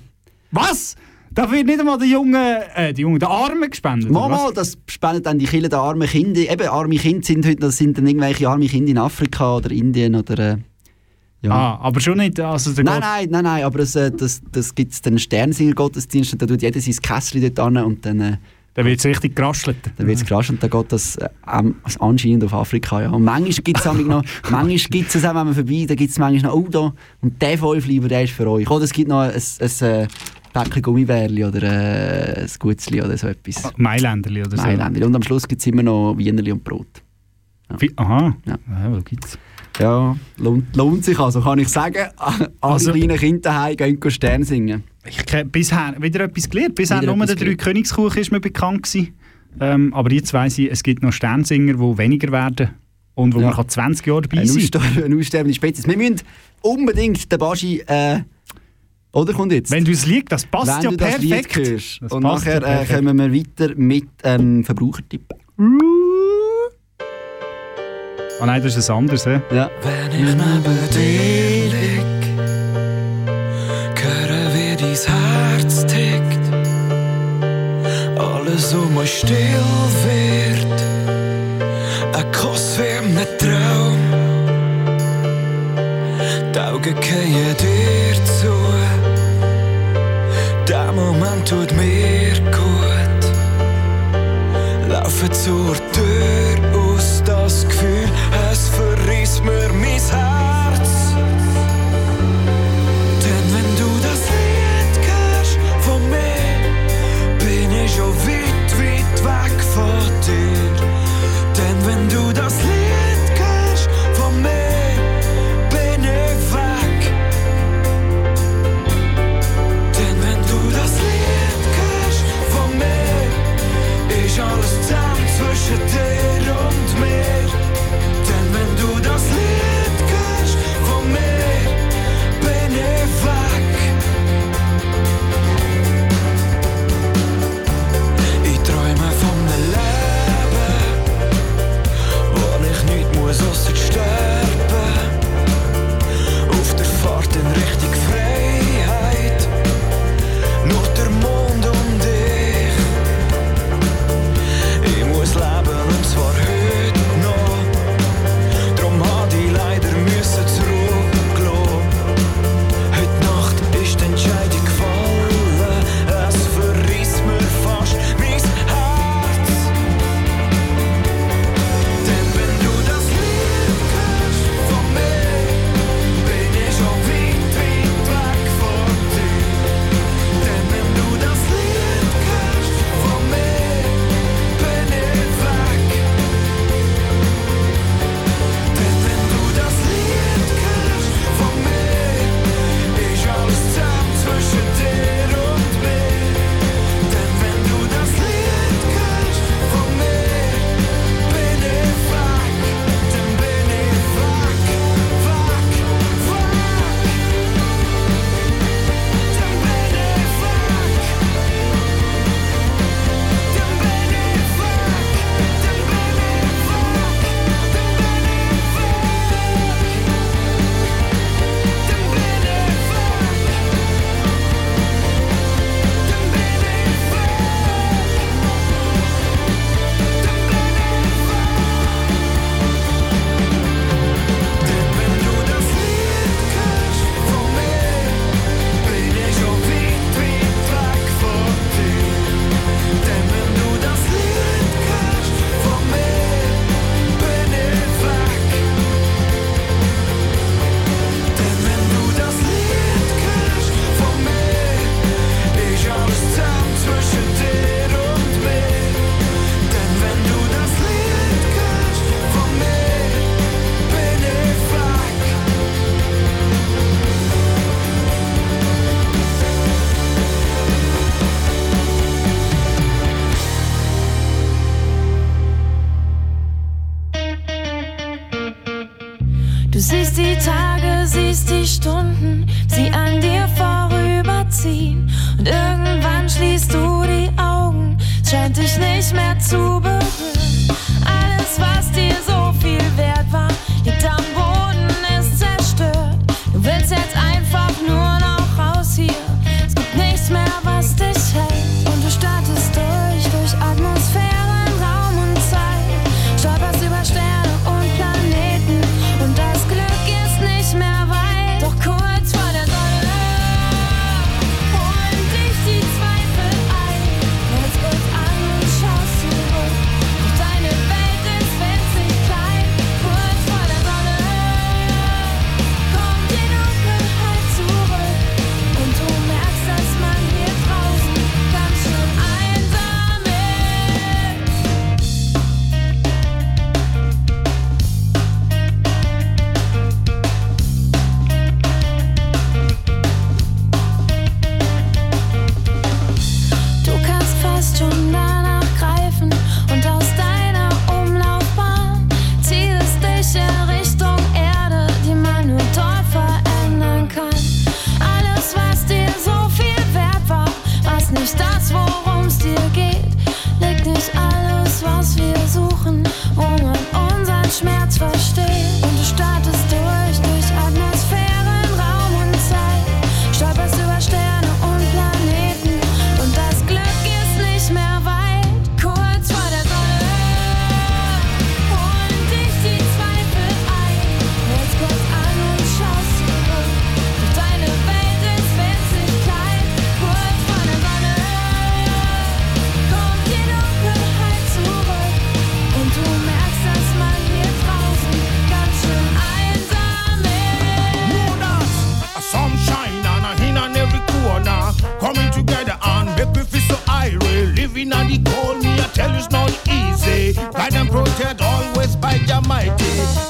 Was? Da wird nicht einmal den Jungen, äh, die Jungen, den Armen gespendet? mal, das spendet dann die Kirche der armen Kinder. Eben, arme Kinder sind heute, das sind dann irgendwelche arme Kinder in Afrika oder Indien oder... Äh, ja. Ah, aber schon nicht, also der Nein, nein, nein, nein, aber es, äh, das, das gibt es dann Sternsinger-Gottesdienst und da tut jeder sein Kästchen dort an und dann, äh, Da wird es richtig geraschelt. dann wird es gerasch und dann geht das äh, also anscheinend auf Afrika. Ja. Und manchmal gibt es noch, <laughs> manchmal gibt's es auch, wenn man vorbei, da gibt es manchmal noch, oh da, und der Fünfleiber, der ist für euch. Oder es gibt noch ein, ein, ein Päckchen Gummibärli oder äh, ein Gutzli oder so etwas. Mailänderli oder so. Mailänderli. Und am Schluss gibt es immer noch Wienerli und Brot. Wie- Aha, Ja. ja, was gibt's? Ja, lohnt, lohnt sich also, kann ich sagen. <laughs> Alle Also- kleinen Kinder daheim gehen Stern singen. Ich kenn bisher wieder etwas gelernt. Bisher Wieder nur der etwas drei Königskuchen ist mir bekannt gewesen. Ähm, aber jetzt weiss ich, es gibt noch Sternsinger, die weniger werden und wo Ja. man kann 20 Jahre dabei Ein, sein ausster <laughs> ein aussterbende Spezies. Wir müssen unbedingt den Baschi... Äh, oder kommt jetzt? Wenn du es liegst, das passt Wenn ja das perfekt. hörst. Das Und passt ja nachher äh, kommen wir weiter mit ähm, Verbrauchertipp. Ah nein, das ist ein anderes. He? Ja. Wenn ich neben dir lieg, höre wie dein Herz tickt, alles um mich still wird, ein Kuss wie ein Traum, die Augen gehen dir zu, der Moment tut mir gut, laufe zur Tür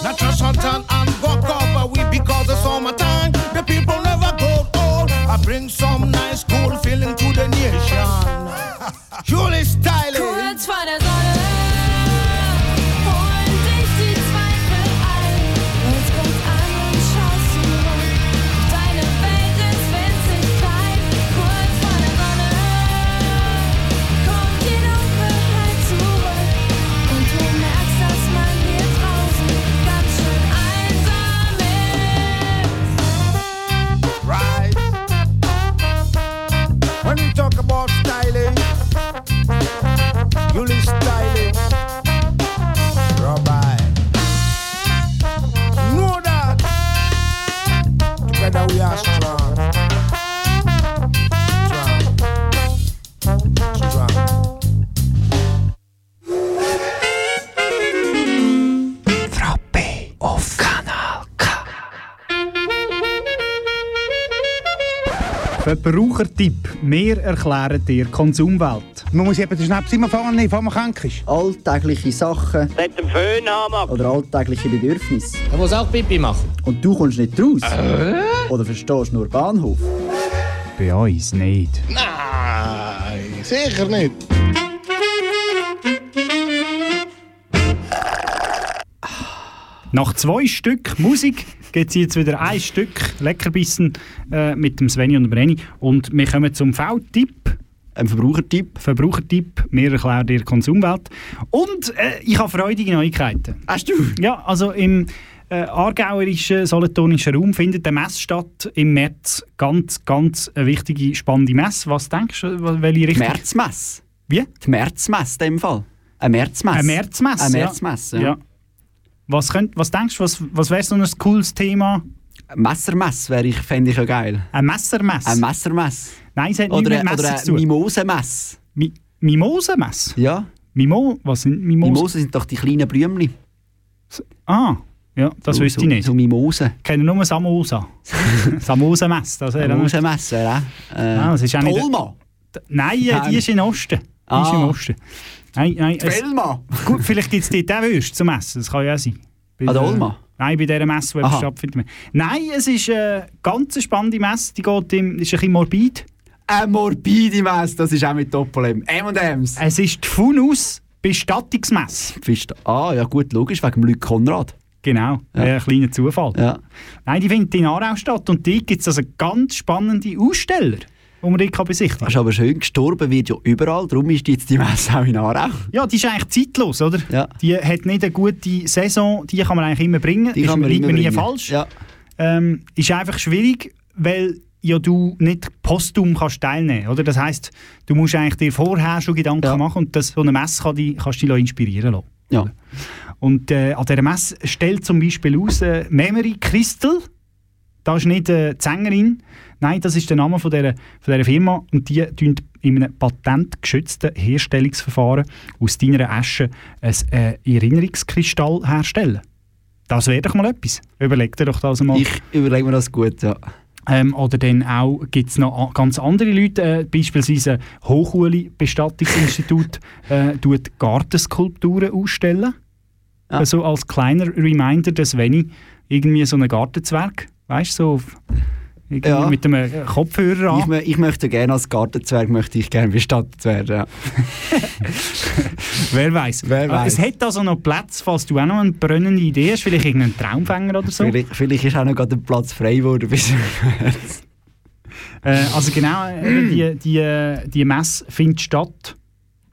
Not just suntan and Verbrauchertipp. Wir erklären dir die Konsumwelt. Man muss eben den Schnaps immer fahren, bevor man krank ist. Alltägliche Sachen Nicht den Föhn haben. oder alltägliche Bedürfnisse. Er muss auch Pipi machen. Und du kommst nicht raus? Oder verstehst nur Bahnhof? Bei uns nicht. Nein, sicher nicht. Nach zwei Stück Musik gibt es jetzt wieder ein Stück Leckerbissen äh, mit dem Sveni und dem Brenny. Und wir kommen zum V-Tipp. Ein Verbrauchertipp. Verbrauchertipp. Wir erklären dir Konsumwelt. Und äh, ich habe freudige Neuigkeiten. Hast du? Ja, also im äh, aargauerischen, solothurnischen Raum findet eine Messe statt im März. Ganz, ganz eine wichtige, spannende Messe. Was denkst du, welche Richtung? Märzmesse. Wie? Die Märzmesse in dem Fall. Eine Märzmesse. Eine Märzmesse, Eine. Märzmesse, ja. Ja. Was, könnt, was denkst du, was, was wäre so ein cooles Thema? Messermesse wäre ich, fände ich ja geil. Eine Messermesse? Eine Messermesse. Nein, es hat Oder, nichts mit eine zu tun. Mimosenmesse. Mi Mimosenmesse? Ja. Mimo was sind Mimosen? Mimosen sind doch die kleinen Blümchen. Ah, ja, das so, wüsste ich nicht. So Mimosen. Ich kenne nur Samosa. <laughs> Wäre auch. Äh, Ah, das ist auch nicht- Tolma. Nein, äh, die ist in Osten. Die ist Ah. im Osten. Nein, nein. Die es- Velma. Gut, vielleicht gibt es dort auch Würste zum Essen. Das kann ja auch sein. Bei An der Olma? Nein, bei dieser Messe, die stattfindet. Nein, es ist eine ganz spannende Messe. Die geht im, ist ein bisschen morbid. Eine morbide Messe, das ist auch mit Doppelem. M&M's. Es ist die Funus Bestattungsmesse. Bist, ah, ja gut, logisch, wegen dem Luc Konrad. Genau, Ja. ein kleiner Zufall. Ja. Nein, die findet in Aarau statt und dort gibt es also ganz spannende Aussteller, die man dort kann besichtigen ist aber schön, gestorben wird ja überall, darum ist jetzt die Messe auch in Aarau. Ja, die ist eigentlich zeitlos, oder? Ja. Die hat nicht eine gute Saison, die kann man eigentlich immer bringen. Die ist, kann man liegt immer mir nie bringen. falsch. Ja. Ähm, ist einfach schwierig, weil ja du nicht postum kannst teilnehmen, oder? Das heißt, du musst eigentlich dir vorher schon Gedanken machen und das, so eine Messe kann die, kannst du dich inspirieren lassen. Ja. Und äh, an dieser Messe stellt zum Beispiel aus äh, Memory Crystal. Das ist nicht äh, die Sängerin, nein, das ist der Name von dieser, von dieser Firma und die tun in einem patentgeschützten Herstellungsverfahren aus deiner Asche ein äh, Erinnerungskristall herstellen. Das wäre doch mal etwas. Überleg dir doch das mal. Ich überlege mir das gut, ja. Ähm, oder dann auch gibt es noch ganz andere Leute, äh, beispielsweise Hochuli Bestattungsinstitut äh, tut Gartenskulpturen ausstellen. Also als kleiner Reminder, dass wenn ich irgendwie so einen Gartenzwerg, weißt du, so Ja. mit einem äh, Kopfhörer an. Ich, ich möchte gerne als Gartenzwerg möchte ich gerne bestattet werden. Ja. Wer <laughs> weiß. Wer weiss. Es hat also noch Platz, falls du auch noch eine brennende Idee hast, vielleicht irgendeinen Traumfänger oder so. Vielleicht, vielleicht ist auch noch gerade ein Platz frei geworden bis Äh, also genau, äh, die, die, äh, die Messe findet statt.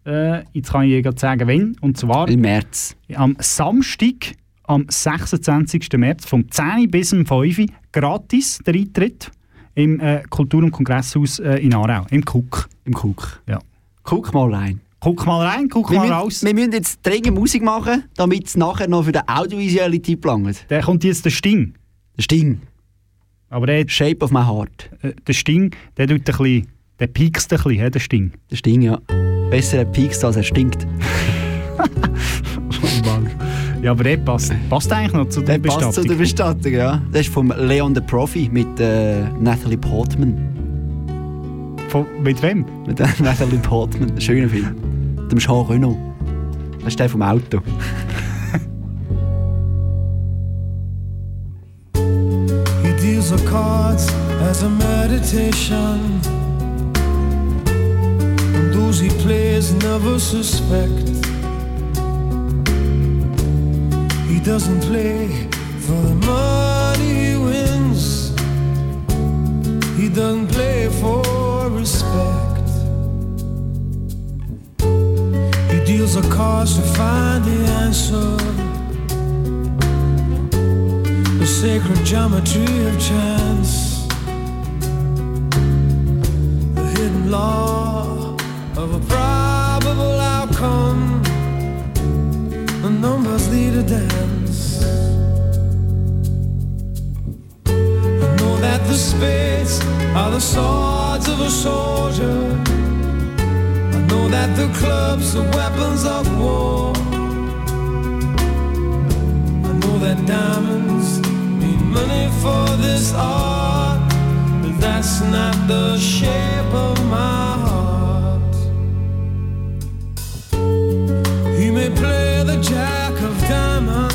Äh, jetzt kann ich gerade sagen, wann. Und zwar im März. Am Samstag, am 26. März, vom 10 bis um 5 Uhr, gratis der Eintritt im äh, Kultur- und Kongresshaus äh, in Aarau, im Cook. Im Cook. Ja. Guck mal rein. Guck mal rein, guck Wir mal müssen, raus. wir müssen jetzt dringend Musik machen, damit es nachher noch für den audiovisuellen Tipp langt. Der kommt jetzt der Sting. Der Sting. Aber der, Shape of my heart. äh, der Sting, der tut ein bisschen, der piekst ein bisschen, der Sting. Der Sting, ja. Besser er piekst, als er stinkt. <laughs> <laughs> Ja, aber der passt, passt eigentlich noch zu der Der passt zu Bestattung. der Bestattung, ja. Das ist vom Leon the Profi mit äh, Natalie Portman. Von, mit wem? Mit äh, <laughs> Natalie Portman. Ein schöner Film. Mit dem Jean Reno. Das ist der vom Auto. <laughs> He deals the cards as a meditation. And those he plays never suspect. He doesn't play for the money he wins. He doesn't play for respect. He deals the cards to find the answer the sacred geometry of chance, the hidden law spades are the swords of a soldier. I know that the clubs are weapons of war. I know that diamonds need money for this art, but that's not the shape of my heart. He may play the jack of diamonds,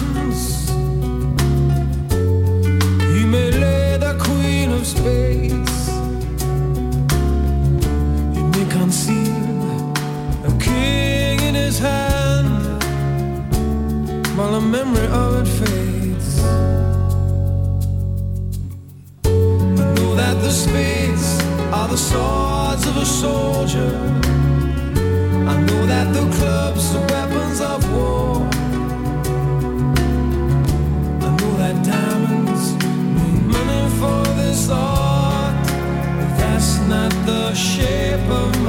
the memory of it fades. I know that the spades are the swords of a soldier. I know that the clubs are weapons of war. I know that diamonds need money for this art, but that's not the shape of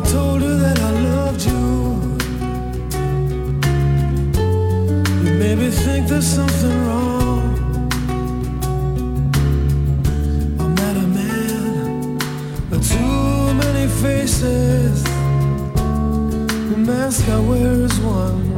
I told her that I loved you. You made me think there's something wrong. I met a man with too many faces. The mask I wear is one.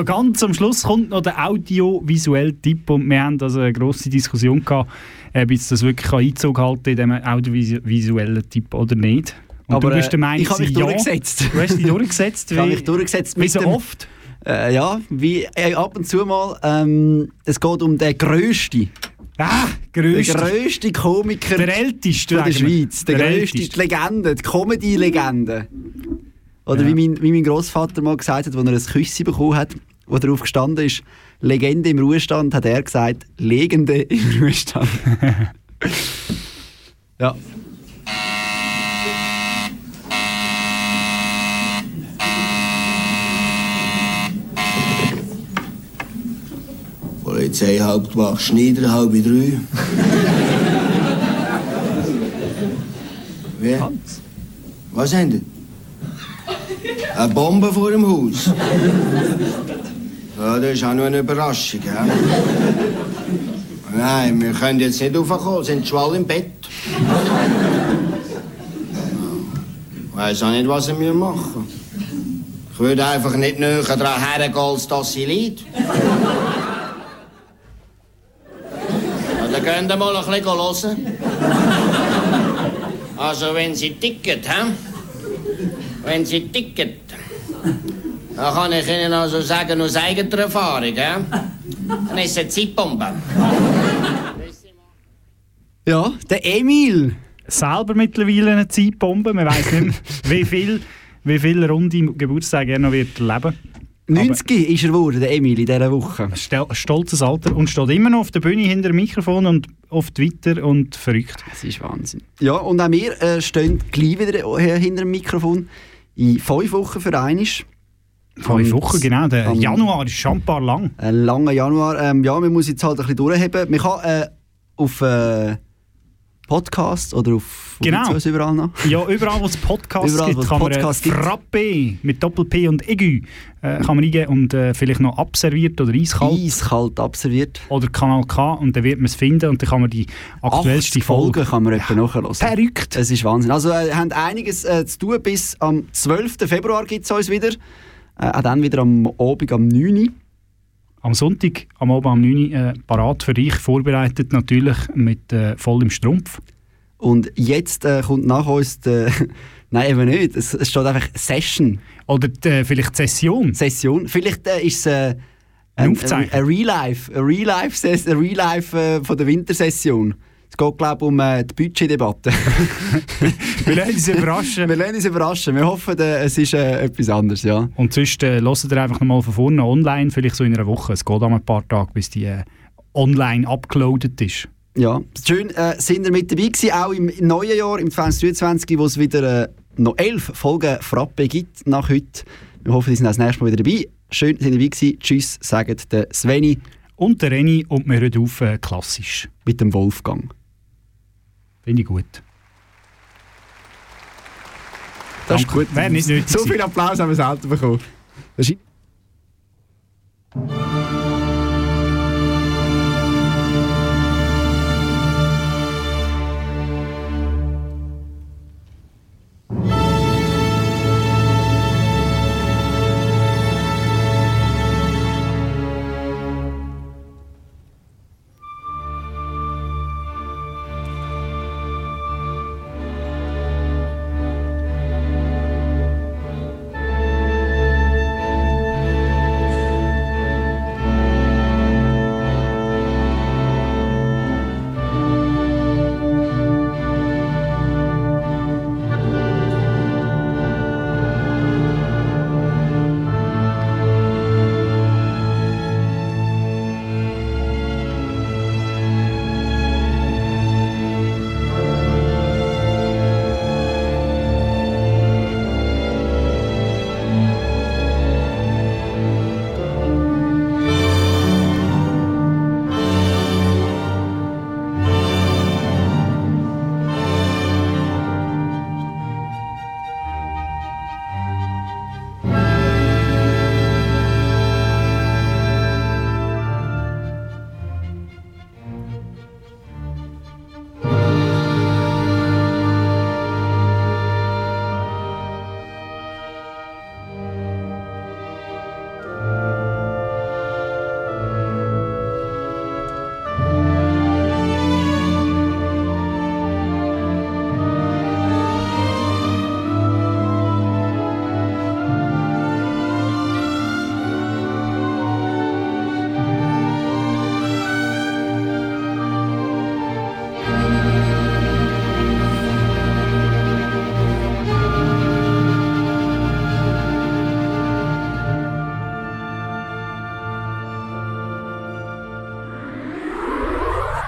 Ja, ganz am Schluss kommt noch der audiovisuelle Tipp und wir haben also eine grosse Diskussion gehabt, ob jetzt das wirklich Einzug halten in diesem audiovisuellen Tipp oder nicht. Und Aber, du bist der äh, Meinung, ich habe mich ja. durchgesetzt. Du hast dich durchgesetzt. <laughs> Ich habe wie- mich durchgesetzt Wie so oft. Äh, ja, wie äh, ab und zu mal. Ähm, es geht um den grössten. Ah, grösste. Der grösste Komiker Der älteste, von der. Schweiz. Der, Der grösste, älteste. die Legende, die Comedy-Legende. Oder Ja. wie mein, wie mein Großvater mal gesagt hat, als er ein Küsschen bekommen hat, wo darauf gestanden ist, Legende im Ruhestand, hat er gesagt, Legende im <laughs> Ruhestand. ja. Polizeihauptwacht Schneider, halb drei. <laughs> Wie? Was haben die? Eine Bombe vor dem Haus. Ja, das ist auch nur eine Überraschung, ja? <laughs> Nein, wir können jetzt nicht raufkommen, sind schwall im Bett. Ich weiß auch nicht, was sie mir machen. Ich würde einfach nicht näher daran hergehen, als dass sie liegt. Ja, dann könnt ihr mal ein bisschen hören. Also, wenn sie ticket, hä? Wenn sie ticket, dann kann ich Ihnen also sagen, aus eigener Erfahrung, hä? Dann ist es eine Zeitbombe. Ja, der Emil. Selber mittlerweile eine Zeitbombe. Man weiß nicht mehr, wie viel, wie viel runde Geburtstage er noch wird erleben 90 ist er geworden, der Emil, in dieser Woche. Stolzes Alter und steht immer noch auf der Bühne hinter dem Mikrofon und auf Twitter und verrückt. Das ist Wahnsinn. Ja, und auch wir äh, stehen gleich wieder äh, hinter dem Mikrofon. In fünf Wochen für einisch. Fünf Wochen, genau. Der Januar ist schon ein paar lang. Ein langer Januar. Ähm, ja, man muss jetzt halt ein bisschen durchheben. Man kann äh, auf äh, Podcast oder auf Genau. uns überall noch. Ja, überall, wo es Podcasts Überall, gibt, kann man Podcasts äh. Frappe mit Doppel-P und Aiguë äh, kann man eingeben und äh, vielleicht noch abserviert oder eiskalt. Eiskalt abserviert. Oder Kanal K und dann wird man es finden und dann kann man die aktuellste 80 Folge... Folgen kann man etwa nachhören. Verrückt. Es ist Wahnsinn. Also, äh, haben einiges äh, zu tun. Bis am 12. Februar gibt es uns wieder. Äh, auch dann wieder am Abend am 9. Uhr. Am Sonntag, am Abend um 9 Uhr, äh, parat für dich, vorbereitet natürlich mit äh, vollem Strumpf. Und jetzt äh, kommt nach uns der. <laughs> Nein, eben nicht. Es, es steht einfach Session. Oder äh, vielleicht Session. Session. Vielleicht äh, ist es äh, Ein ein, ein Real-Life. Ein Real-Life ein Real-Life, äh, von der Wintersession. Es geht, glaube ich, um äh, die Budgetdebatte. <laughs> Wir lassen uns überraschen. Wir lassen uns überraschen. Wir hoffen, äh, es ist äh, etwas anderes, ja. Und sonst äh, hört ihr einfach nochmal von vorne online, vielleicht so in einer Woche. Es geht auch ein paar Tage, bis die äh, online abgeloadet ist. Ja, schön äh, sind ihr mit dabei gewesen, auch im neuen Jahr, im 2023, wo es wieder äh, noch elf Folgen Frappe gibt nach heute. Wir hoffen, Sie sind auch das nächste Mal wieder dabei. Schön, sind ihr dabei gewesen. Tschüss, sagt der Sveni. Und der Reni und wir hören auf klassisch. Mit dem Wolfgang. Finde ich gut. Das ist gut. Wäre nicht nötig so viel Applaus haben wir selten bekommen.